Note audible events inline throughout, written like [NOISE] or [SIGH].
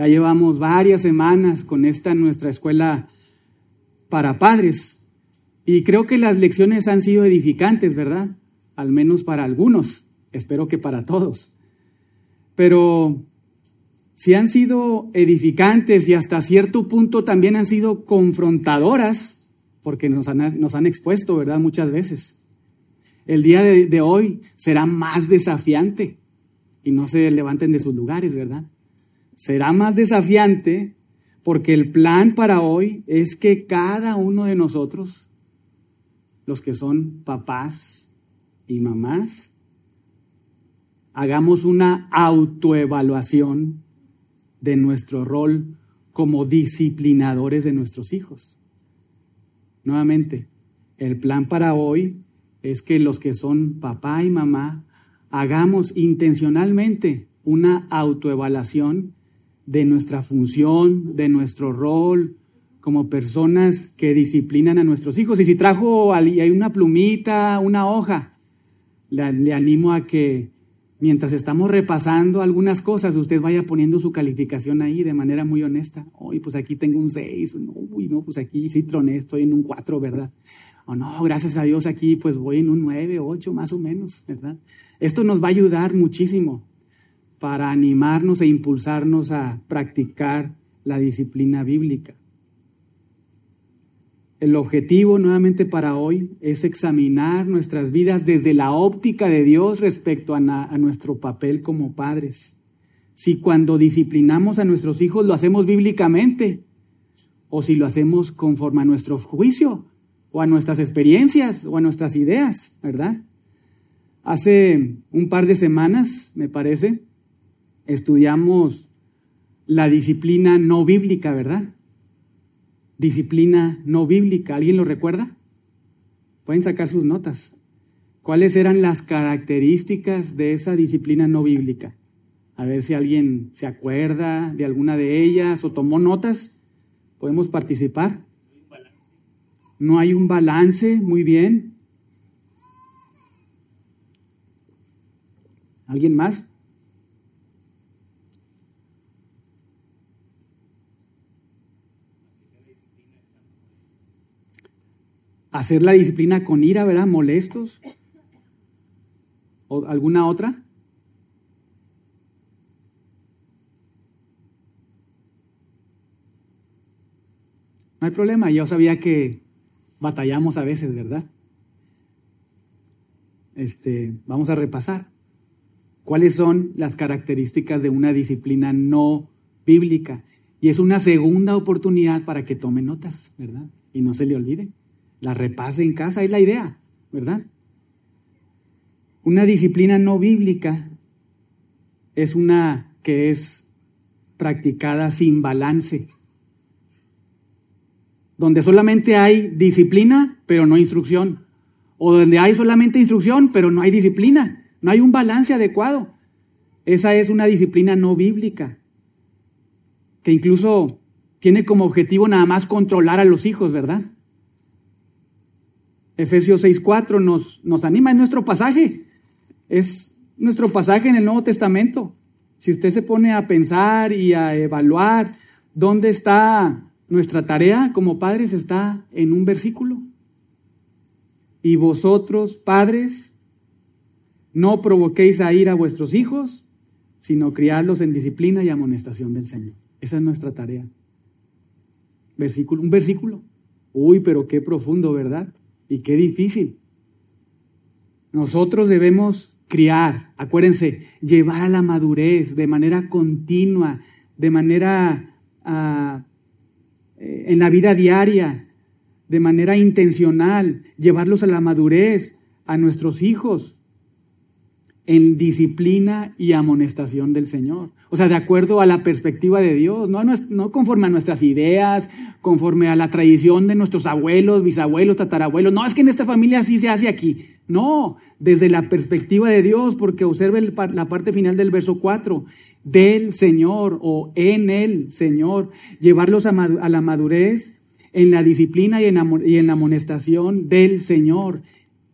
Ya llevamos varias semanas con esta nuestra escuela para padres y creo que las lecciones han sido edificantes, ¿verdad? Al menos para algunos, espero que para todos. Pero si han sido edificantes y hasta cierto punto también han sido confrontadoras, porque nos han, nos han expuesto, ¿verdad? Muchas veces. El día de, de hoy será más desafiante y no se levanten de sus lugares, ¿verdad? Será más desafiante porque el plan para hoy es que cada uno de nosotros, los que son papás y mamás, hagamos una autoevaluación de nuestro rol como disciplinadores de nuestros hijos. Nuevamente, el plan para hoy es que los que son papá y mamá hagamos intencionalmente una autoevaluación de nuestra función, de nuestro rol como personas que disciplinan a nuestros hijos. Y si trajo hay una plumita, una hoja, le, animo a que mientras estamos repasando algunas cosas, usted vaya poniendo su calificación ahí de manera muy honesta. Uy, pues aquí tengo un 6, uy, no, pues aquí sí troné, estoy en un 4, ¿verdad? O no, gracias a Dios aquí pues voy en un 9, 8 más o menos, ¿verdad? Esto nos va a ayudar muchísimo para animarnos e impulsarnos a practicar la disciplina bíblica. El objetivo nuevamente para hoy es examinar nuestras vidas desde la óptica de Dios respecto a, nuestro papel como padres. Si cuando disciplinamos a nuestros hijos lo hacemos bíblicamente o si lo hacemos conforme a nuestro juicio o a nuestras experiencias o a nuestras ideas, ¿verdad? Hace un par de semanas, me parece, estudiamos la disciplina no bíblica, ¿verdad? disciplina no bíblica. ¿Alguien lo recuerda? Pueden sacar sus notas. ¿Cuáles eran las características de esa disciplina no bíblica? A ver si alguien se acuerda de alguna de ellas o tomó notas. Podemos participar. No hay un balance, muy bien. ¿Alguien más? Hacer la disciplina con ira, ¿verdad? Molestos. ¿O alguna otra? No hay problema, yo sabía que batallamos a veces, ¿verdad? Este, vamos a repasar. ¿Cuáles son las características de una disciplina no bíblica? Y es una segunda oportunidad para que tome notas, ¿verdad? Y no se le olvide la repase en casa, es la idea, ¿verdad? Una disciplina no bíblica es una que es practicada sin balance, donde solamente hay disciplina, pero no instrucción, o donde hay solamente instrucción, pero no hay disciplina, no hay un balance adecuado. Esa es una disciplina no bíblica, que incluso tiene como objetivo nada más controlar a los hijos, ¿verdad? Efesios 6.4 nos, nos anima, es nuestro pasaje, es nuestro pasaje en el Nuevo Testamento. Si usted se pone a pensar y a evaluar dónde está nuestra tarea como padres, está en un versículo. Y vosotros, padres, no provoquéis a ir a vuestros hijos, sino criarlos en disciplina y amonestación del Señor. Esa es nuestra tarea. Versículo, un versículo. Uy, pero qué profundo, ¿verdad? Y qué difícil. Nosotros debemos criar, acuérdense, llevar a la madurez de manera continua, de manera ah, eh, en la vida diaria, de manera intencional, llevarlos a la madurez a nuestros hijos en disciplina y amonestación del Señor. O sea, de acuerdo a la perspectiva de Dios, no, no, conforme a nuestras ideas, conforme a la tradición de nuestros abuelos, bisabuelos, tatarabuelos. No, es que en esta familia así se hace aquí. No, desde la perspectiva de Dios, porque observe la parte final del verso 4, del Señor o en el Señor, llevarlos a, la madurez en la disciplina y en, y en la amonestación del Señor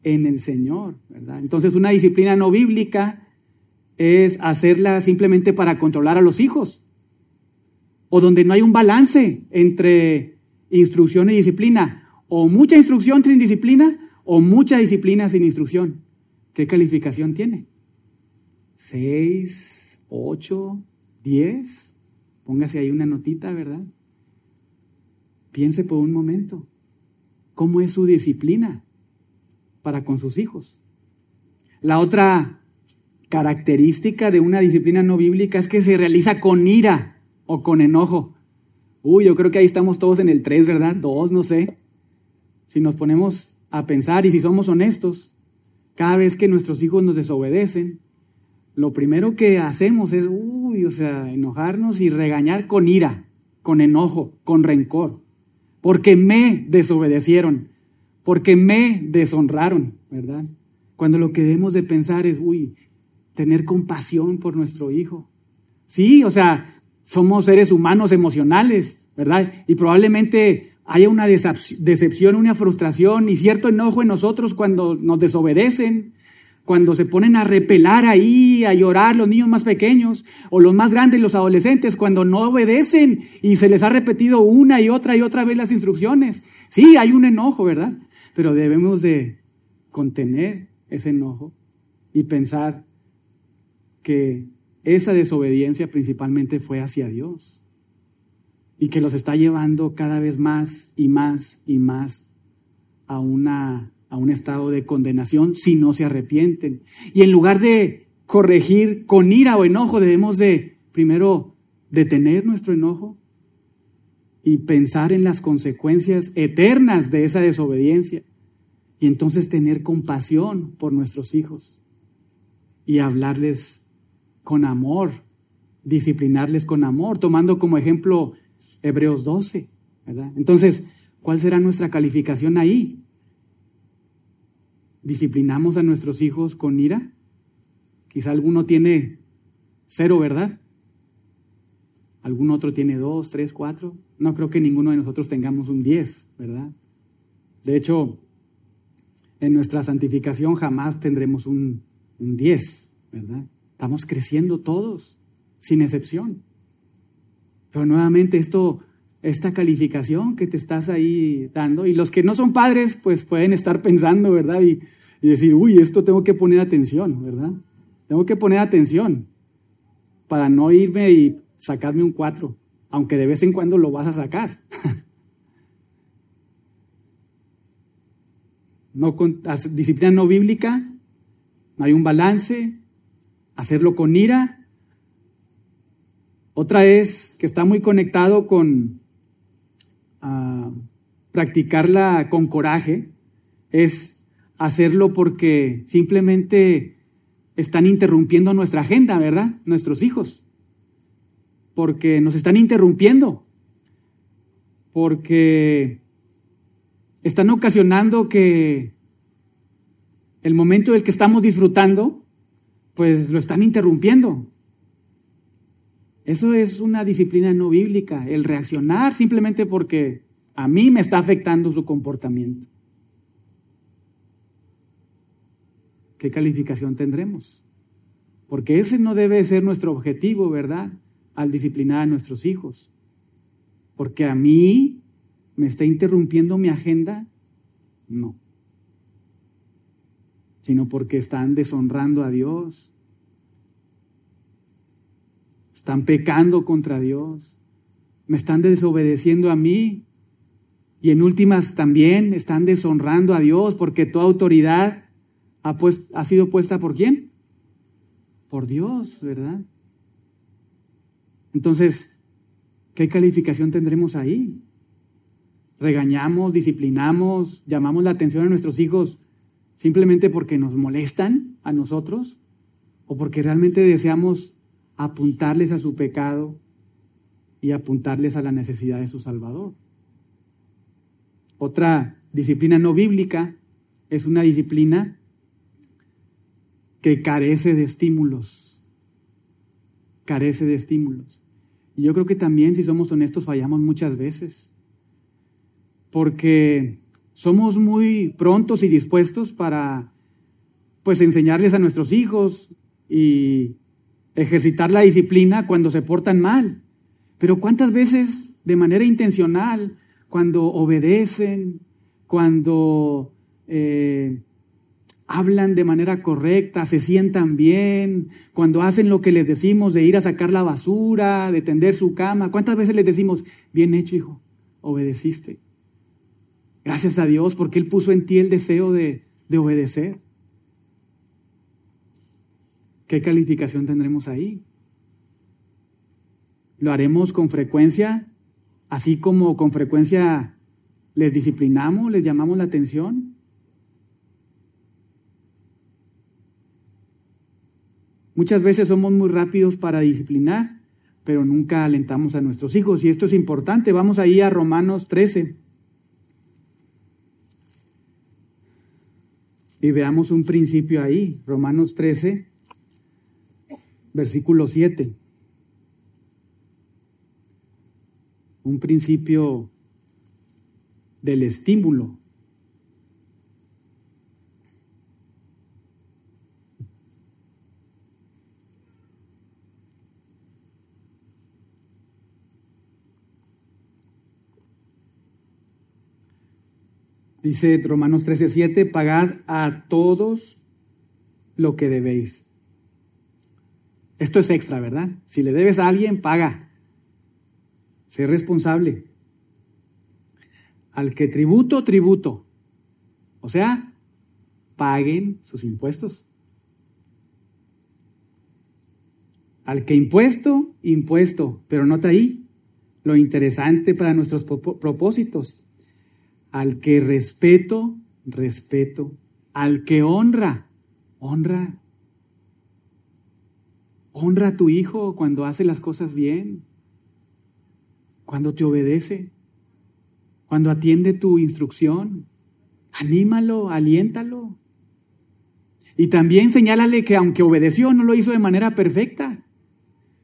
en el Señor, ¿verdad? Entonces una disciplina no bíblica es hacerla simplemente para controlar a los hijos. o donde no hay un balance entre instrucción y disciplina, o mucha instrucción sin disciplina, o mucha disciplina sin instrucción. ¿Qué calificación tiene? ¿Seis, ocho, diez? Póngase ahí una notita, ¿verdad? Piense por un momento. ¿Cómo es su disciplina para con sus hijos? La otra característica de una disciplina no bíblica es que se realiza con ira o con enojo. Uy, yo creo que ahí estamos todos en el 3, ¿verdad? Dos, no sé. Si nos ponemos a pensar y si somos honestos, cada vez que nuestros hijos nos desobedecen, lo primero que hacemos es, uy, o sea, enojarnos y regañar con ira, con enojo, con rencor, porque me desobedecieron, porque me deshonraron, ¿verdad? Cuando lo que debemos de pensar es, uy, tener compasión por nuestro hijo. Sí, o sea, somos seres humanos emocionales, ¿verdad? Y probablemente haya una decepción, una frustración y cierto enojo en nosotros cuando nos desobedecen, cuando se ponen a repelar ahí, a llorar los niños más pequeños o los más grandes, los adolescentes, cuando no obedecen y se les ha repetido una y otra y otra vez las instrucciones. Sí, hay un enojo, ¿verdad? Pero debemos de contener ese enojo y pensar que esa desobediencia principalmente fue hacia Dios y que los está llevando cada vez más y más y más a, una, a un estado de condenación si no se arrepienten. Y en lugar de corregir con ira o enojo, debemos de primero detener nuestro enojo y pensar en las consecuencias eternas de esa desobediencia y entonces tener compasión por nuestros hijos y hablarles con amor, disciplinarles con amor, tomando como ejemplo Hebreos 12, ¿verdad? Entonces, ¿cuál será nuestra calificación ahí? ¿Disciplinamos a nuestros hijos con ira? Quizá alguno tiene cero, ¿verdad? ¿Algún otro tiene dos, tres, cuatro? No creo que ninguno de nosotros tengamos un diez, ¿verdad? De hecho, en nuestra santificación jamás tendremos un, 10, ¿verdad? Estamos creciendo todos, sin excepción. Pero nuevamente esto, esta calificación que te estás ahí dando, y los que no son padres, pues pueden estar pensando, ¿verdad? Y, y decir, uy, esto tengo que poner atención, ¿verdad? Tengo que poner atención para no irme y sacarme un 4, aunque de vez en cuando lo vas a sacar. [LAUGHS] no con, disciplina no bíblica, no hay un balance, hacerlo con ira. Otra es que está muy conectado con uh, practicarla con coraje, es hacerlo porque simplemente están interrumpiendo nuestra agenda, ¿verdad? Nuestros hijos. Porque nos están interrumpiendo. Porque están ocasionando que el momento del que estamos disfrutando, pues lo están interrumpiendo. Eso es una disciplina no bíblica, el reaccionar simplemente porque a mí me está afectando su comportamiento. ¿Qué calificación tendremos? Porque ese no debe ser nuestro objetivo, ¿verdad? Al disciplinar a nuestros hijos. Porque a mí ¿Me está interrumpiendo mi agenda? No. Sino porque están deshonrando a Dios. Están pecando contra Dios. Me están desobedeciendo a mí. Y en últimas también están deshonrando a Dios porque toda autoridad ha, ha sido puesta por quién? Por Dios, ¿verdad? Entonces, ¿qué calificación tendremos ahí? regañamos, disciplinamos, llamamos la atención a nuestros hijos simplemente porque nos molestan a nosotros o porque realmente deseamos apuntarles a su pecado y apuntarles a la necesidad de su Salvador. Otra disciplina no bíblica es una disciplina que carece de estímulos, carece de estímulos. Y yo creo que también, si somos honestos, fallamos muchas veces porque somos muy prontos y dispuestos para pues enseñarles a nuestros hijos y ejercitar la disciplina cuando se portan mal. Pero ¿cuántas veces de manera intencional, cuando obedecen, cuando eh, hablan de manera correcta, se sientan bien, cuando hacen lo que les decimos de ir a sacar la basura, de tender su cama, ¿cuántas veces les decimos, bien hecho hijo, obedeciste? Gracias a Dios porque Él puso en ti el deseo de, de obedecer. ¿Qué calificación tendremos ahí? ¿Lo haremos con frecuencia, así como con frecuencia les disciplinamos, les llamamos la atención? Muchas veces somos muy rápidos para disciplinar, pero nunca alentamos a nuestros hijos. Y esto es importante. Vamos ahí a Romanos 13. Y veamos un principio ahí. Romanos 13, versículo 7. Un principio del estímulo. Dice Romanos 13:7, pagad a todos lo que debéis. Esto es extra, ¿verdad? Si le debes a alguien, paga. Sé responsable. Al que tributo, tributo. O sea, paguen sus impuestos. Al que impuesto, impuesto. Pero nota ahí lo interesante para nuestros propósitos. Al que respeto, respeto. Al que honra, honra. Honra a tu hijo cuando hace las cosas bien, cuando te obedece, cuando atiende tu instrucción. Anímalo, aliéntalo. Y también señálale que aunque obedeció, no lo hizo de manera perfecta.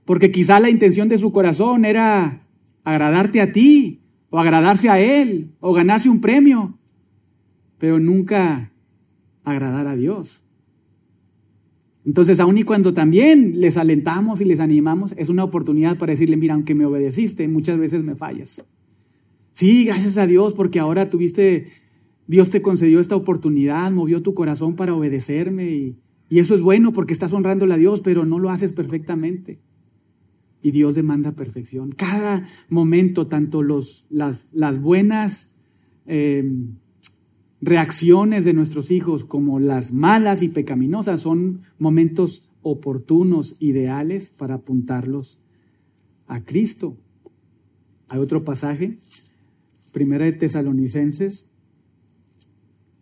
Porque quizá la intención de su corazón era agradarte a ti, o agradarse a Él, o ganarse un premio, pero nunca agradar a Dios. Entonces, aun y cuando también les alentamos y les animamos, es una oportunidad para decirle, mira, aunque me obedeciste, muchas veces me fallas. Sí, gracias a Dios, porque ahora tuviste, Dios te concedió esta oportunidad, movió tu corazón para obedecerme y, y eso es bueno porque estás honrándole a Dios, pero no lo haces perfectamente y Dios demanda perfección. Cada momento, tanto los, las, las buenas em, reacciones de nuestros hijos como las malas y pecaminosas son momentos oportunos, ideales para apuntarlos a Cristo. Hay otro pasaje, Primera de Tesalonicenses,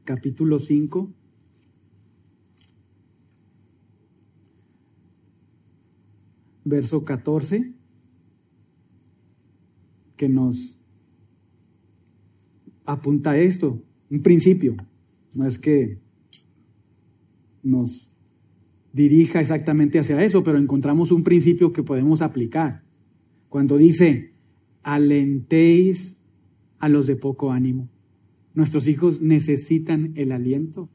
capítulo 5. Verso 14, que nos apunta a esto, un principio, no es que nos dirija exactamente hacia eso, pero encontramos un principio que podemos aplicar. Cuando dice, alentéis a los de poco ánimo. Nuestros hijos necesitan el aliento.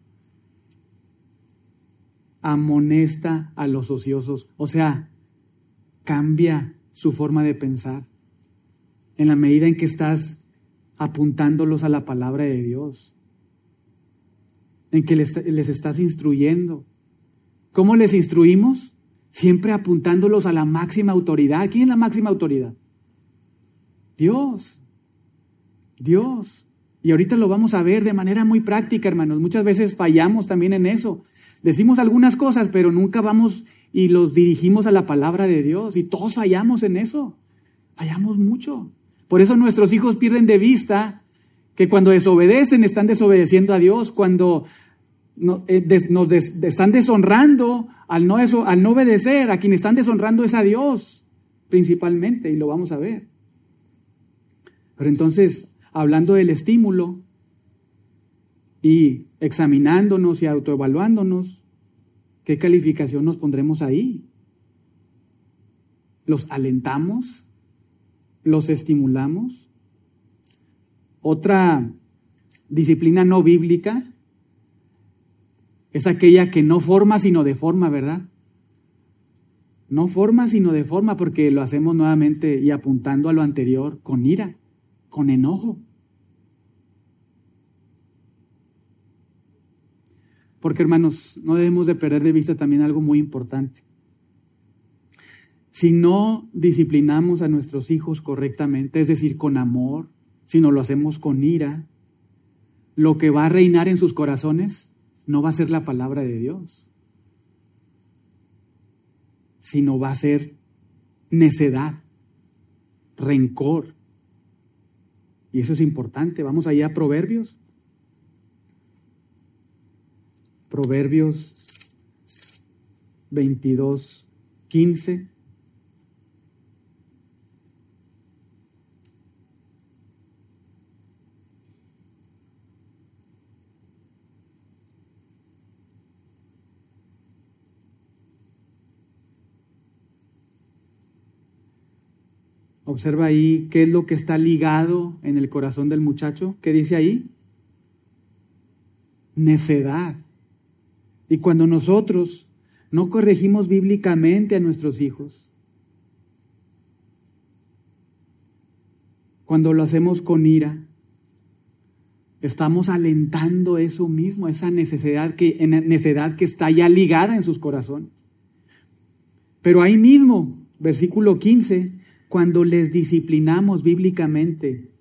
Amonesta a los ociosos. O sea, cambia su forma de pensar en la medida en que estás apuntándolos a la palabra de Dios, en que les, estás instruyendo. ¿Cómo les instruimos? Siempre apuntándolos a la máxima autoridad. ¿Quién es la máxima autoridad? Dios. Dios. Y ahorita lo vamos a ver de manera muy práctica, hermanos. Muchas veces fallamos también en eso. Decimos algunas cosas, pero nunca vamos y los dirigimos a la palabra de Dios. Y todos fallamos en eso. Fallamos mucho. Por eso nuestros hijos pierden de vista que cuando desobedecen están desobedeciendo a Dios, cuando eh, nos están deshonrando al no, eso, al no obedecer, a quien están deshonrando es a Dios principalmente, y lo vamos a ver. Pero entonces, hablando del estímulo y examinándonos y autoevaluándonos, ¿Qué calificación nos pondremos ahí? ¿Los alentamos? ¿Los estimulamos? Otra disciplina no bíblica es aquella que no forma sino deforma, ¿verdad? No forma, sino de forma, porque lo hacemos nuevamente y apuntando a lo anterior con ira, con enojo. Porque hermanos, no debemos de perder de vista también algo muy importante. Si no disciplinamos a nuestros hijos correctamente, es decir, con amor, si no lo hacemos con ira, lo que va a reinar en sus corazones no va a ser la palabra de Dios, sino va a ser necedad, rencor. Y eso es importante. Vamos allá a Proverbios. Proverbios 22, 15. Observa ahí qué es lo que está ligado en el corazón del muchacho. ¿Qué dice ahí? Necedad. Y cuando nosotros no corregimos bíblicamente a nuestros hijos, cuando lo hacemos con ira, estamos alentando eso mismo, esa necesidad que, necesidad que está ya ligada en sus corazones. Pero ahí mismo, versículo 15, cuando les disciplinamos bíblicamente,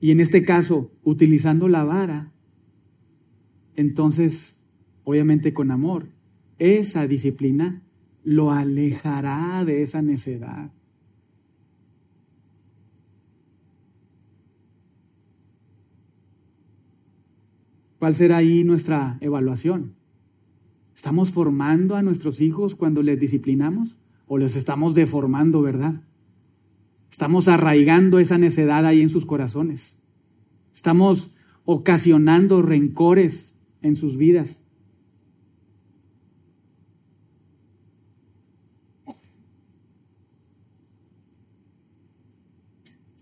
y en este caso utilizando la vara, entonces obviamente con amor, esa disciplina lo alejará de esa necedad. ¿Cuál será ahí nuestra evaluación? ¿Estamos formando a nuestros hijos cuando les disciplinamos o les estamos deformando, verdad? Estamos arraigando esa necedad ahí en sus corazones. Estamos ocasionando rencores en sus vidas.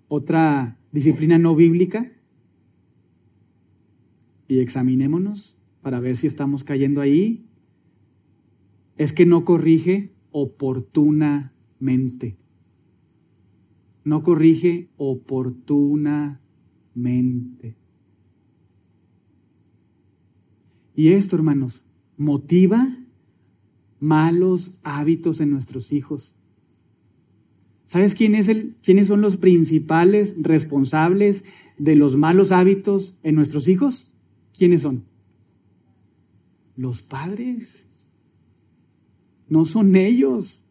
Otra disciplina no bíblica y examinémonos para ver si estamos cayendo ahí, es que no corrige oportunamente. No corrige oportunamente. Y esto, hermanos, motiva malos hábitos en nuestros hijos. ¿Sabes quién es el, quiénes son los principales responsables de los malos hábitos en nuestros hijos? ¿Quiénes son? Los padres. No son ellos.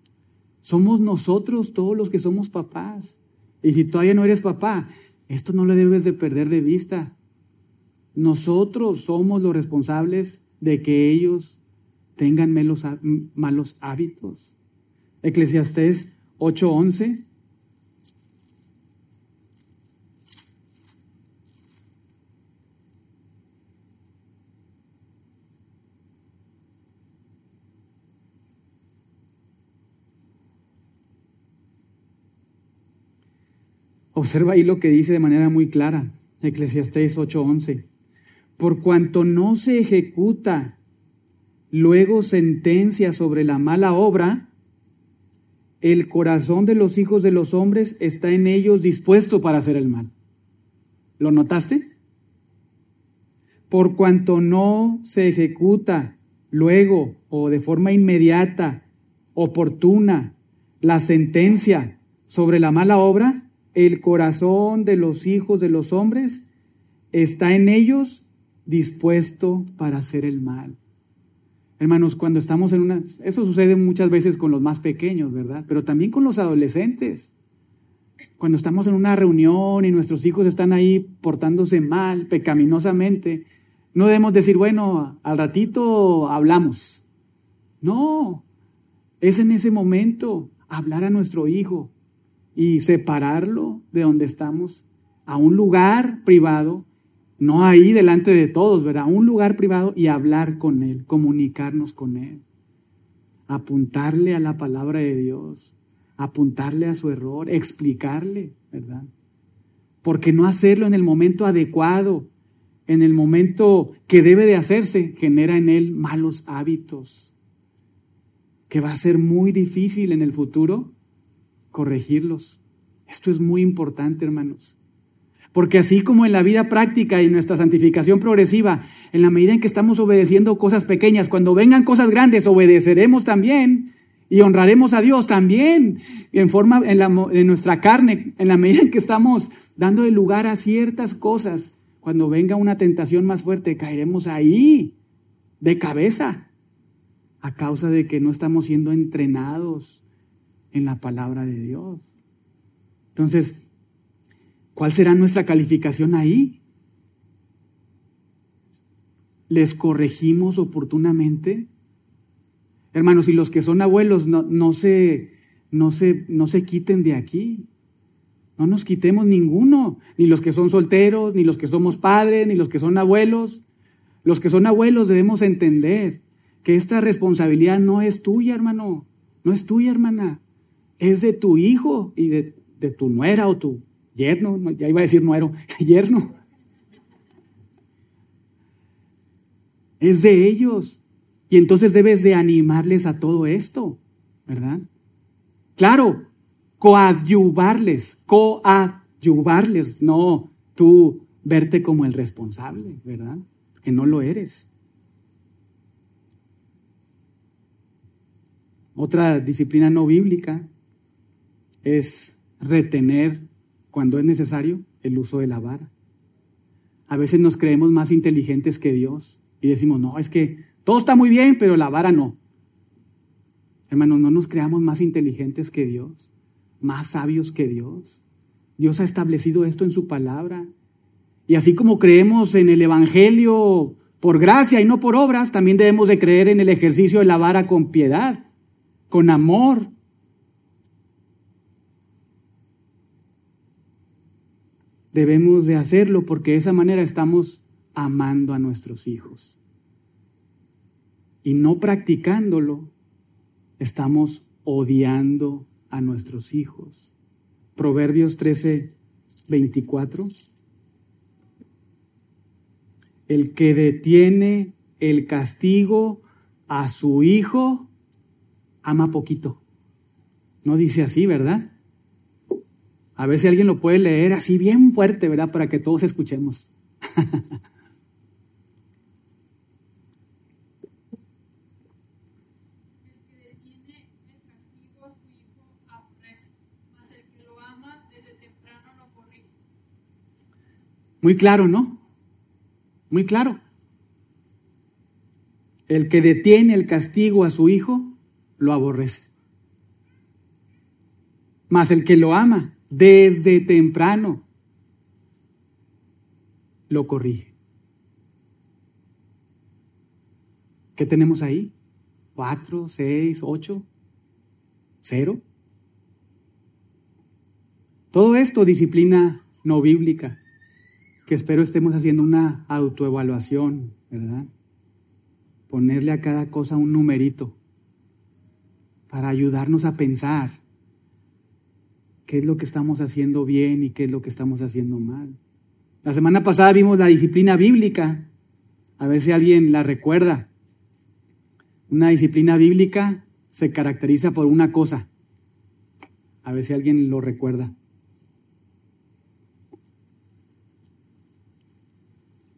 Somos nosotros todos los que somos papás. Y si todavía no eres papá, esto no lo debes de perder de vista. Nosotros somos los responsables de que ellos tengan malos, hábitos. Eclesiastés 8:11. Observa ahí lo que dice de manera muy clara, Eclesiastés 8:11. Por cuanto no se ejecuta luego sentencia sobre la mala obra, el corazón de los hijos de los hombres está en ellos dispuesto para hacer el mal. ¿Lo notaste? Por cuanto no se ejecuta luego o de forma inmediata, oportuna, la sentencia sobre la mala obra, el corazón de los hijos de los hombres está en ellos dispuesto para hacer el mal. Hermanos, cuando estamos en una... Eso sucede muchas veces con los más pequeños, ¿verdad? Pero también con los adolescentes. Cuando estamos en una reunión y nuestros hijos están ahí portándose mal, pecaminosamente, no debemos decir, bueno, al ratito hablamos. No, es en ese momento hablar a nuestro hijo y separarlo de donde estamos a un lugar privado no ahí delante de todos, ¿verdad? Un lugar privado y hablar con Él, comunicarnos con Él, apuntarle a la palabra de Dios, apuntarle a su error, explicarle, ¿verdad? Porque no hacerlo en el momento adecuado, en el momento que debe de hacerse, genera en Él malos hábitos. que va a ser muy difícil en el futuro corregirlos. Esto es muy importante, hermanos. Porque así como en la vida práctica y en nuestra santificación progresiva, en la medida en que estamos obedeciendo cosas pequeñas, cuando vengan cosas grandes, obedeceremos también y honraremos a Dios también en forma en, la, en nuestra carne, en la medida en que estamos dando el lugar a ciertas cosas. Cuando venga una tentación más fuerte, caeremos ahí de cabeza a causa de que no estamos siendo entrenados en la palabra de Dios. Entonces, ¿cuál será nuestra calificación ahí? ¿Les corregimos oportunamente? Hermanos, y los que son abuelos no, no, se, no, se, no se quiten de aquí. No nos quitemos ninguno, ni los que son solteros, ni los que somos padres, ni los que son abuelos. Los que son abuelos debemos entender que esta responsabilidad no es tuya, hermano, no es tuya, hermana, es de tu hijo y de, tu nuera o tu yerno, ya iba a decir nuero, [LAUGHS] yerno. Es de ellos. Y entonces debes de animarles a todo esto, ¿verdad? Claro, coadyuvarles, coadyuvarles, no tú verte como el responsable, ¿verdad? Que no lo eres. Otra disciplina no bíblica es retener, cuando es necesario, el uso de la vara. A veces nos creemos más inteligentes que Dios y decimos, no, es que todo está muy bien, pero la vara no. Hermanos, no nos creamos más inteligentes que Dios, más sabios que Dios. Dios ha establecido esto en su palabra. Y así como creemos en el Evangelio por gracia y no por obras, también debemos de creer en el ejercicio de la vara con piedad con amor. Debemos de hacerlo porque de esa manera estamos amando a nuestros hijos. Y no practicándolo, estamos odiando a nuestros hijos. Proverbios 13, 24. El que detiene el castigo a su hijo ama poquito. No dice así, ¿verdad? A ver si alguien lo puede leer así bien fuerte, ¿verdad? Para que todos escuchemos. Muy claro, ¿no? Muy claro. El que detiene el castigo a su hijo lo aborrece. Mas el que lo ama desde temprano lo corrige. ¿Qué tenemos ahí? ¿Cuatro, seis, ocho, cero? Todo esto disciplina no bíblica, que espero estemos haciendo una autoevaluación, ¿verdad? Ponerle a cada cosa un numerito para ayudarnos a pensar qué es lo que estamos haciendo bien y qué es lo que estamos haciendo mal. La semana pasada vimos la disciplina bíblica, a ver si alguien la recuerda. Una disciplina bíblica se caracteriza por una cosa, a ver si alguien lo recuerda.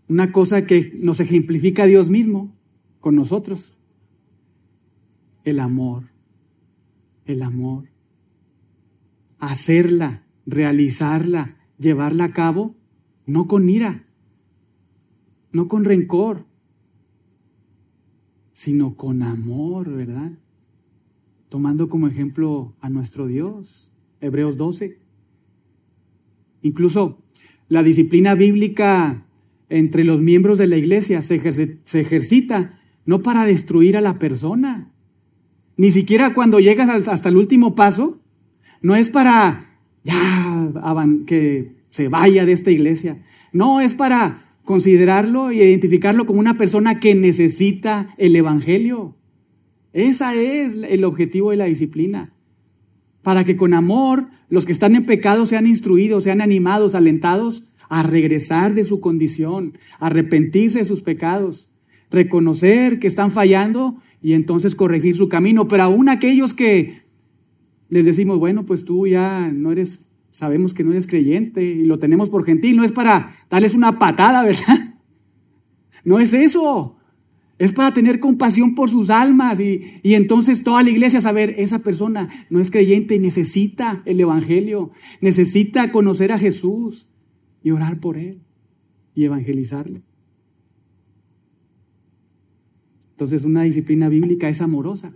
Una cosa que nos ejemplifica a Dios mismo con nosotros, el amor el amor. Hacerla, realizarla, llevarla a cabo, no con ira, no con rencor, sino con amor, ¿verdad? Tomando como ejemplo a nuestro Dios, Hebreos 12. Incluso la disciplina bíblica entre los miembros de la iglesia se, se ejercita no para destruir a la persona, ni siquiera cuando llegas hasta el último paso, no es para ya que se vaya de esta iglesia. No, es para considerarlo y identificarlo como una persona que necesita el Evangelio. Ese es el objetivo de la disciplina. Para que con amor los que están en pecado sean instruidos, sean animados, alentados a regresar de su condición, arrepentirse de sus pecados, reconocer que están fallando y entonces corregir su camino. Pero aún aquellos que les decimos, bueno, pues tú ya no eres, sabemos que no eres creyente y lo tenemos por gentil, no es para darles una patada, [LAUGHS] ¿verdad? No es eso. Es para tener compasión por sus almas y, y, entonces toda la iglesia saber, esa persona no es creyente y necesita el Evangelio, necesita conocer a Jesús y orar por él y evangelizarle. Entonces una disciplina bíblica es amorosa.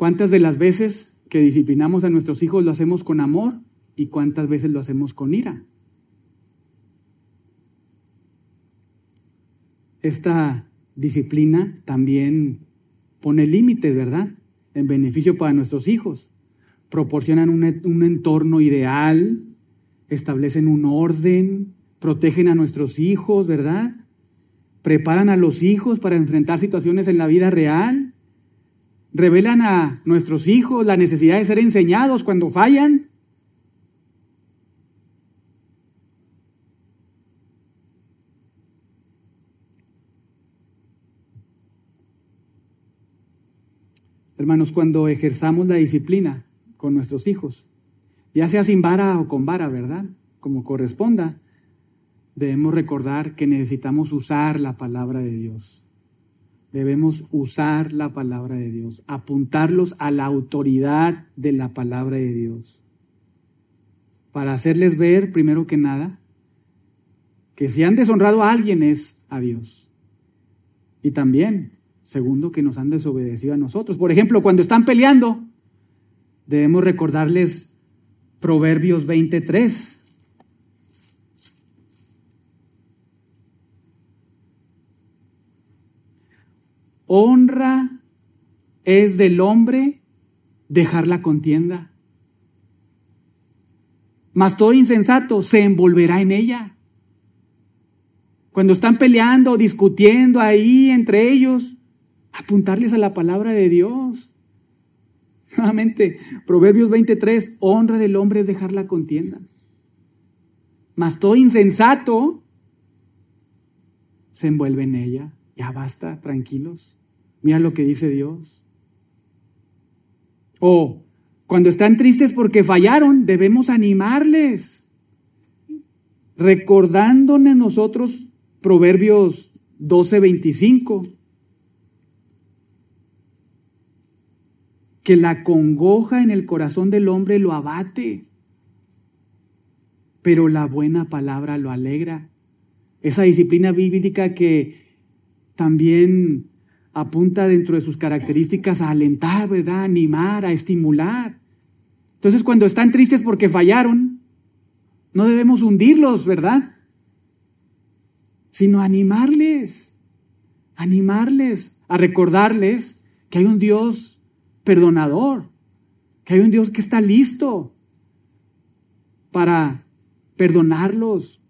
¿Cuántas de las veces que disciplinamos a nuestros hijos lo hacemos con amor y cuántas veces lo hacemos con ira? Esta disciplina también pone límites, ¿verdad? En beneficio para nuestros hijos. Proporcionan un, un entorno ideal, establecen un orden, protegen a nuestros hijos, ¿verdad? Preparan a los hijos para enfrentar situaciones en la vida real. Revelan a nuestros hijos la necesidad de ser enseñados cuando fallan. Hermanos, cuando ejerzamos la disciplina con nuestros hijos, ya sea sin vara o con vara, ¿verdad? Como corresponda, debemos recordar que necesitamos usar la palabra de Dios. Debemos usar la palabra de Dios, apuntarlos a la autoridad de la palabra de Dios, para hacerles ver, primero que nada, que si han deshonrado a alguien es a Dios. Y también, segundo, que nos han desobedecido a nosotros. Por ejemplo, cuando están peleando, debemos recordarles Proverbios 23. Honra es del hombre dejar la contienda. Mas todo insensato se envolverá en ella. Cuando están peleando, discutiendo ahí entre ellos, apuntarles a la palabra de Dios. [LAUGHS] Nuevamente, Proverbios 23, honra del hombre es dejar la contienda. Mas todo insensato se envuelve en ella. Ya basta, tranquilos. Mira lo que dice Dios. O cuando están tristes porque fallaron, debemos animarles. Recordándonos nosotros Proverbios 12, 25. que la congoja en el corazón del hombre lo abate, pero la buena palabra lo alegra. Esa disciplina bíblica que también apunta dentro de sus características a alentar, ¿verdad? A animar, a estimular. Entonces, cuando están tristes porque fallaron, no debemos hundirlos, ¿verdad? Sino animarles, animarles, a recordarles que hay un Dios perdonador, que hay un Dios que está listo para perdonarlos,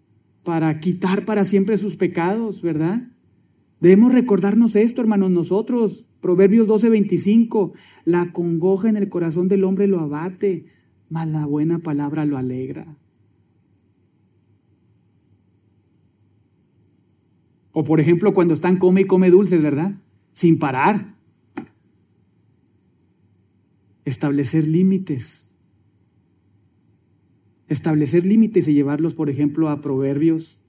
para quitar para siempre sus pecados, ¿verdad? Debemos recordarnos esto, hermanos, nosotros. Proverbios 12:25, la congoja en el corazón del hombre lo abate, mas la buena palabra lo alegra. O por ejemplo, cuando están come y come dulces, ¿verdad? Sin parar establecer límites. Establecer límites y llevarlos, por ejemplo, a Proverbios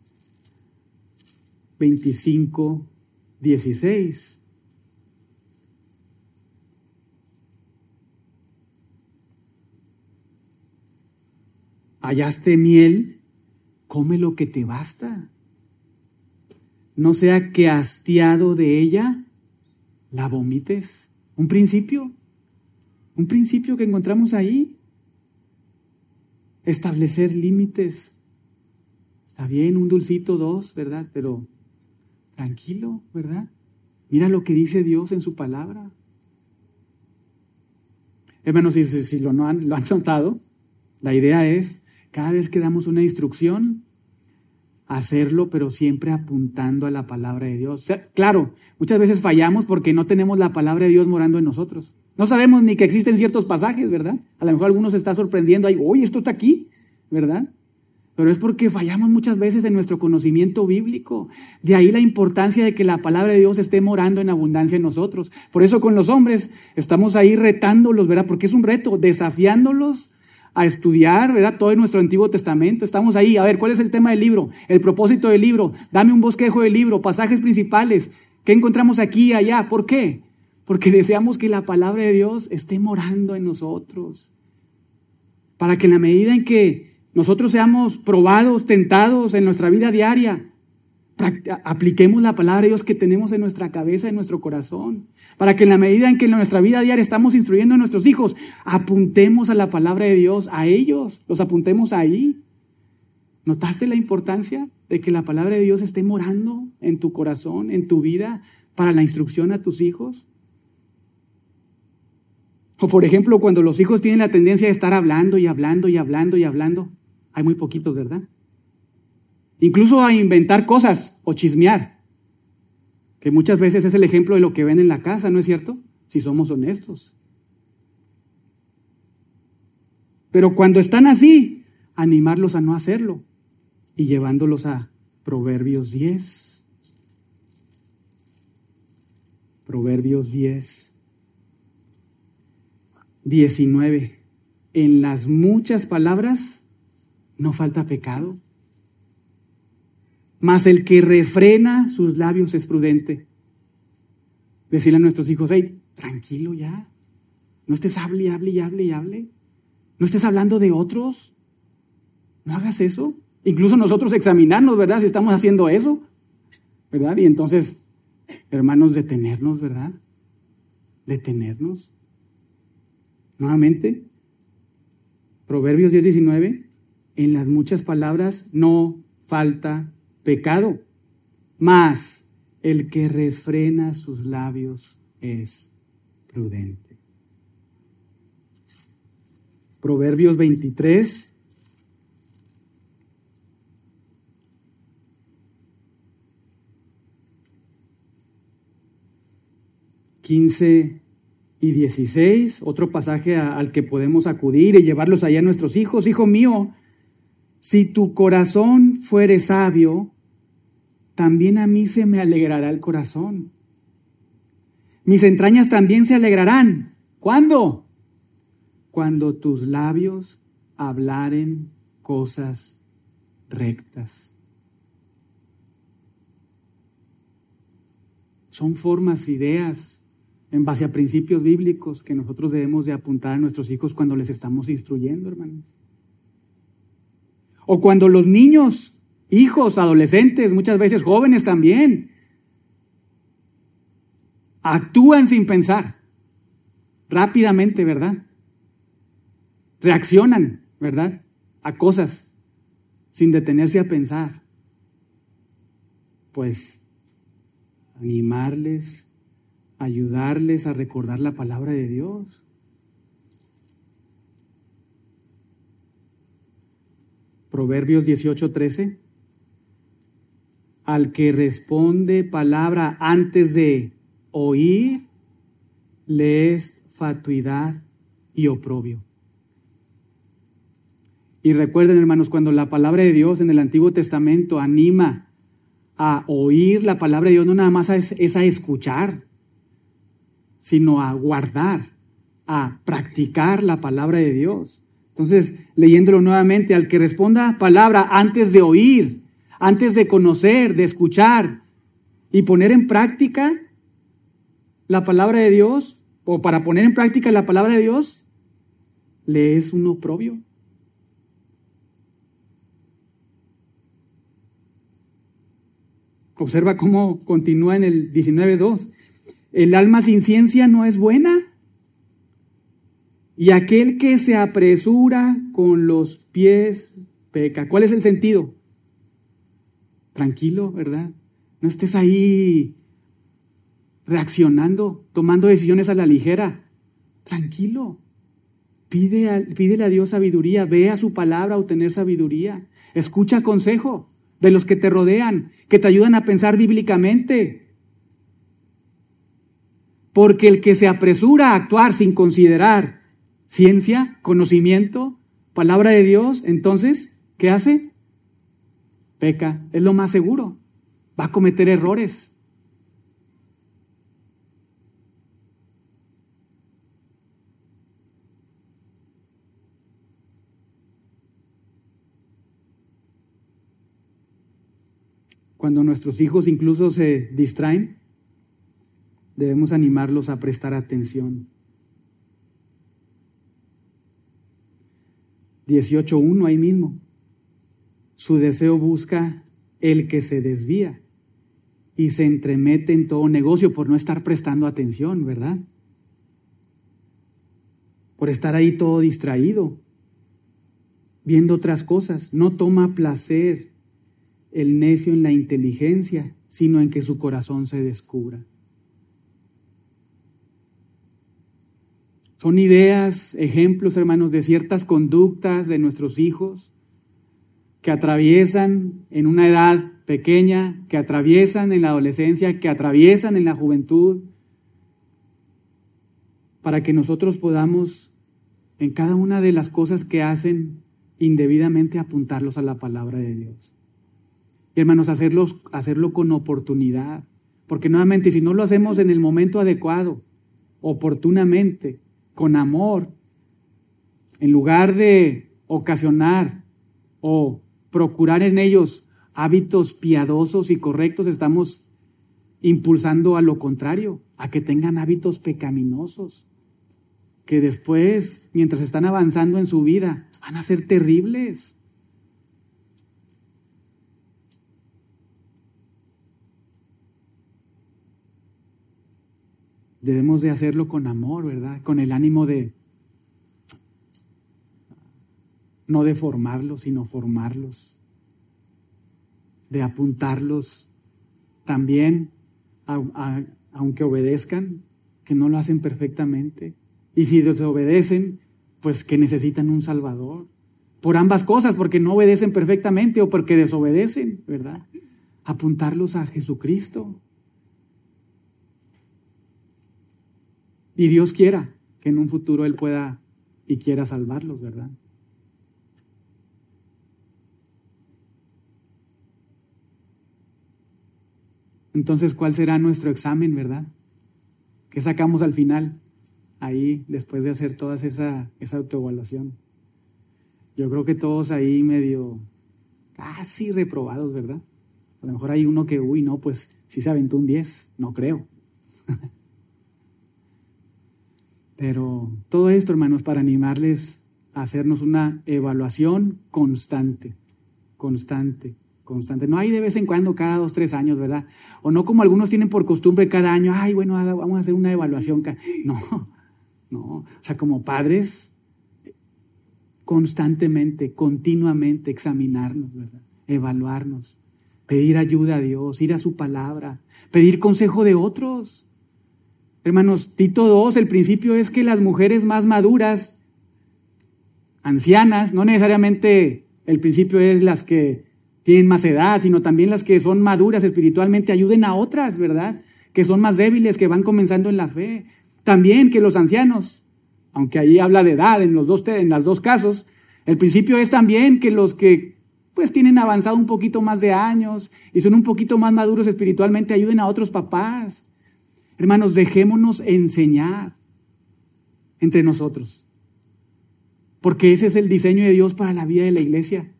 25, 16. Hallaste miel, come lo que te basta. No sea que hastiado de ella la vomites. Un principio. Un principio que encontramos ahí. Establecer límites. Está bien, un dulcito, dos, ¿verdad? Pero tranquilo, ¿verdad? Mira lo que dice Dios en su palabra. Hermanos, si, si lo, han, lo han notado, la idea es, cada vez que damos una instrucción, hacerlo, pero siempre apuntando a la palabra de Dios. claro, muchas veces fallamos porque no tenemos la palabra de Dios morando en nosotros. No sabemos ni que existen ciertos pasajes, ¿verdad? A lo mejor algunos se está sorprendiendo ahí, oye, esto está aquí, ¿verdad? Pero es porque fallamos muchas veces en nuestro conocimiento bíblico. De ahí la importancia de que la palabra de Dios esté morando en abundancia en nosotros. Por eso con los hombres estamos ahí retándolos, ¿verdad? Porque es un reto, desafiándolos a estudiar, ¿verdad? Todo nuestro Antiguo Testamento. Estamos ahí. A ver, ¿cuál es el tema del libro? El propósito del libro. Dame un bosquejo del libro, pasajes principales. ¿Qué encontramos aquí y allá? ¿Por qué? Porque deseamos que la palabra de Dios esté morando en nosotros. Para que en la medida en que nosotros seamos probados, tentados en nuestra vida diaria, apliquemos la palabra de Dios que tenemos en nuestra cabeza, en nuestro corazón, para que en la medida en que en nuestra vida diaria estamos instruyendo a nuestros hijos, apuntemos a la palabra de Dios, a ellos, los apuntemos ahí. ¿Notaste la importancia de que la palabra de Dios esté morando en tu corazón, en tu vida, para la instrucción a tus hijos? O por ejemplo, cuando los hijos tienen la tendencia de estar hablando y hablando y hablando y hablando, hay muy poquitos, ¿verdad? Incluso a inventar cosas o chismear, que muchas veces es el ejemplo de lo que ven en la casa, ¿no es cierto? Si somos honestos. Pero cuando están así, animarlos a no hacerlo y llevándolos a Proverbios 10. Proverbios 10, 19. En las muchas palabras no falta pecado mas el que refrena sus labios es prudente. Decirle a nuestros hijos, hey, tranquilo ya. No estés hable hable y hable y hable. No estés hablando de otros. No hagas eso. Incluso nosotros examinarnos, ¿verdad? Si estamos haciendo eso. ¿Verdad? Y entonces, hermanos, detenernos, ¿verdad? Detenernos. Nuevamente, Proverbios 10, 19, en las muchas palabras no falta pecado, mas el que refrena sus labios es prudente. Proverbios 23. Quince y 16, otro pasaje al que podemos acudir y llevarlos allá a nuestros hijos. Hijo mío, si tu corazón fuere sabio, también a mí se me alegrará el corazón. Mis entrañas también se alegrarán. ¿Cuándo? Cuando tus labios hablaren cosas rectas. Son formas, ideas, en base a principios bíblicos que nosotros debemos de apuntar a nuestros hijos cuando les estamos instruyendo, hermanos. O cuando los niños, hijos, adolescentes, muchas veces jóvenes también, actúan sin pensar, rápidamente, ¿verdad? Reaccionan, ¿verdad? A cosas sin detenerse a pensar. Pues animarles, ayudarles a recordar la palabra de Dios. Proverbios 18:13. Al que responde palabra antes de oír, le es fatuidad y oprobio. Y recuerden, hermanos, cuando la palabra de Dios en el Antiguo Testamento anima a oír la palabra de Dios, no nada más es, es a escuchar, sino a guardar, a practicar la palabra de Dios. Entonces, leyéndolo nuevamente, al que responda palabra antes de oír, antes de conocer, de escuchar y poner en práctica la palabra de Dios, o para poner en práctica la palabra de Dios, le es un oprobio. Observa cómo continúa en el 19.2. El alma sin ciencia no es buena y aquel que se apresura con los pies peca. ¿Cuál es el sentido? Tranquilo, ¿verdad? No estés ahí reaccionando, tomando decisiones a la ligera. Tranquilo. Pide pídele a Dios sabiduría, ve a su palabra obtener sabiduría. Escucha consejo de los que te rodean, que te ayudan a pensar bíblicamente. Porque el que se apresura a actuar sin considerar ciencia, conocimiento, palabra de Dios, entonces, ¿qué hace? peca, es lo más seguro. Va a cometer errores. Cuando nuestros hijos incluso se distraen, debemos animarlos a prestar atención. 18.1 ahí mismo. Su deseo busca el que se desvía y se entremete en todo negocio por no estar prestando atención, ¿verdad? Por estar ahí todo distraído, viendo otras cosas. No toma placer el necio en la inteligencia, sino en que su corazón se descubra. Son ideas, ejemplos, hermanos, de ciertas conductas de nuestros hijos que atraviesan en una edad pequeña, que atraviesan en la adolescencia, que atraviesan en la juventud, para que nosotros podamos en cada una de las cosas que hacen indebidamente apuntarlos a la palabra de Dios. Y hermanos, hacerlos, hacerlo con oportunidad. Porque nuevamente, si no lo hacemos en el momento adecuado, oportunamente, con amor, en lugar de ocasionar o procurar en ellos hábitos piadosos y correctos, estamos impulsando a lo contrario, a que tengan hábitos pecaminosos, que después, mientras están avanzando en su vida, van a ser terribles. Debemos de hacerlo con amor, ¿verdad? Con el ánimo de no de formarlos, sino formarlos, de apuntarlos también, aunque obedezcan, que no lo hacen perfectamente. Y si desobedecen, pues que necesitan un Salvador. Por ambas cosas, porque no obedecen perfectamente o porque desobedecen, ¿verdad? Apuntarlos a Jesucristo. Y Dios quiera que en un futuro Él pueda y quiera salvarlos, ¿verdad? Entonces, ¿cuál será nuestro examen, verdad? ¿Qué sacamos al final? Ahí, después de hacer toda esa, esa autoevaluación. Yo creo que todos ahí medio casi reprobados, ¿verdad? A lo mejor hay uno que, uy, no, pues sí se aventó un 10, no creo. [LAUGHS] Pero todo esto, hermanos, para animarles a hacernos una evaluación constante, constante, constante. No hay de vez en cuando, cada dos, tres años, ¿verdad? O no como algunos tienen por costumbre cada año, ay, bueno, vamos a hacer una evaluación. No, [LAUGHS] no. O sea, como padres, constantemente, continuamente examinarnos, ¿verdad? Evaluarnos, pedir ayuda a Dios, ir a su palabra, pedir consejo de otros. Hermanos, Tito 2, el principio es que las mujeres más maduras, ancianas, no necesariamente el principio es las que tienen más edad, sino también las que son maduras espiritualmente, ayuden a otras, ¿verdad? Que son más débiles, que van comenzando en la fe. También que los ancianos, aunque ahí habla de edad en los dos, en los dos casos, el principio es también que los que pues tienen avanzado un poquito más de años y son un poquito más maduros espiritualmente, ayuden a otros papás. Hermanos, dejémonos enseñar entre nosotros. Porque ese es el diseño de Dios para la vida de la iglesia.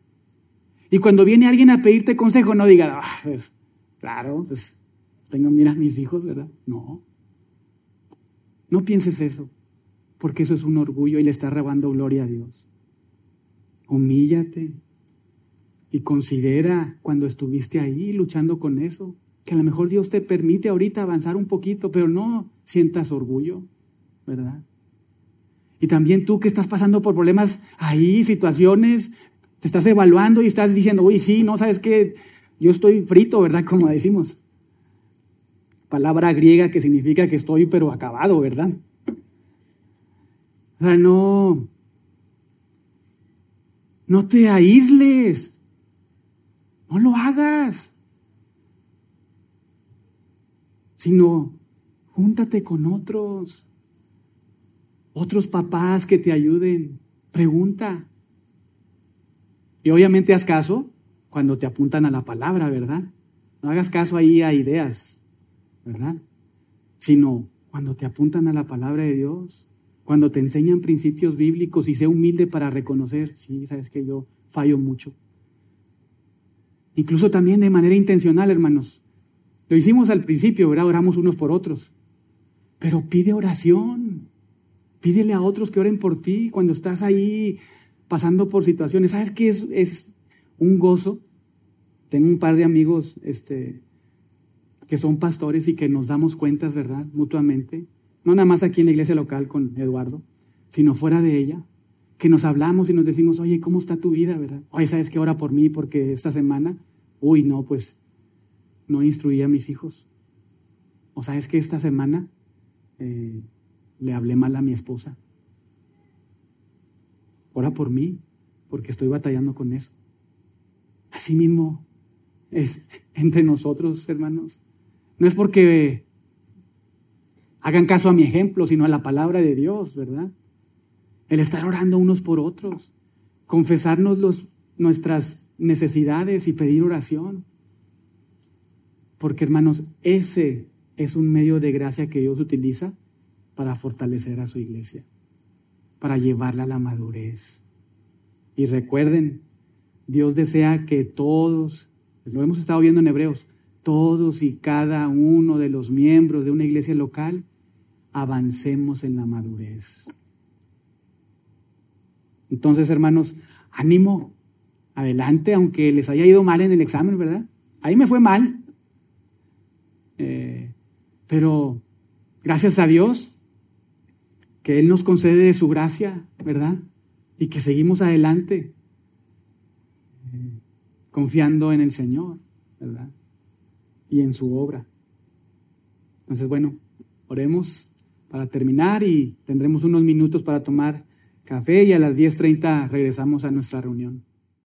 Y cuando viene alguien a pedirte consejo, no diga, ah, pues, claro, pues tengo, mira mis hijos, ¿verdad? No. No pienses eso, porque eso es un orgullo y le está robando gloria a Dios. Humíllate y considera cuando estuviste ahí luchando con eso que a lo mejor Dios te permite ahorita avanzar un poquito, pero no sientas orgullo, ¿verdad? Y también tú que estás pasando por problemas ahí, situaciones, te estás evaluando y estás diciendo, uy, sí, no sabes qué, yo estoy frito, ¿verdad? [LAUGHS] Como decimos. Palabra griega que significa que estoy pero acabado, ¿verdad? O sea, no, no te aísles, no lo hagas. Sino júntate con otros, otros papás que te ayuden, pregunta. Y obviamente haz caso cuando te apuntan a la palabra, ¿verdad? No hagas caso ahí a ideas, ¿verdad? Sino cuando te apuntan a la palabra de Dios, cuando te enseñan principios bíblicos y sé humilde para reconocer, sí, sabes que yo fallo mucho. Incluso también de manera intencional, hermanos. Lo hicimos al principio, ¿verdad? Oramos unos por otros. Pero pide oración. Pídele a otros que oren por ti cuando estás ahí pasando por situaciones. ¿Sabes qué es, es un gozo? Tengo un par de amigos este, que son pastores y que nos damos cuentas, ¿verdad? Mutuamente. No nada más aquí en la iglesia local con Eduardo, sino fuera de ella. Que nos hablamos y nos decimos, oye, ¿cómo está tu vida, verdad? Oye, ¿sabes qué ora por mí? Porque esta semana, uy, no, pues no instruí a mis hijos. O sabes que esta semana eh, le hablé mal a mi esposa. Ora por mí, porque estoy batallando con eso. Así mismo es [LAUGHS] entre nosotros, hermanos. No es porque hagan caso a mi ejemplo, sino a la palabra de Dios, ¿verdad? El estar orando unos por otros, confesarnos nuestras necesidades y pedir oración. Porque, hermanos, ese es un medio de gracia que Dios utiliza para fortalecer a su iglesia, para llevarla a la madurez. Y recuerden, Dios desea que todos, lo hemos estado viendo en Hebreos, todos y cada uno de los miembros de una iglesia local avancemos en la madurez. Entonces, hermanos, ánimo, adelante, aunque les haya ido mal en el examen, ¿verdad? Ahí me fue mal. Eh, pero gracias a Dios, que Él nos concede de su gracia, ¿verdad? Y que seguimos adelante, eh, confiando en el Señor, ¿verdad? Y en su obra. Entonces, bueno, oremos para terminar y tendremos unos minutos para tomar café y a las 10.30 regresamos a nuestra reunión.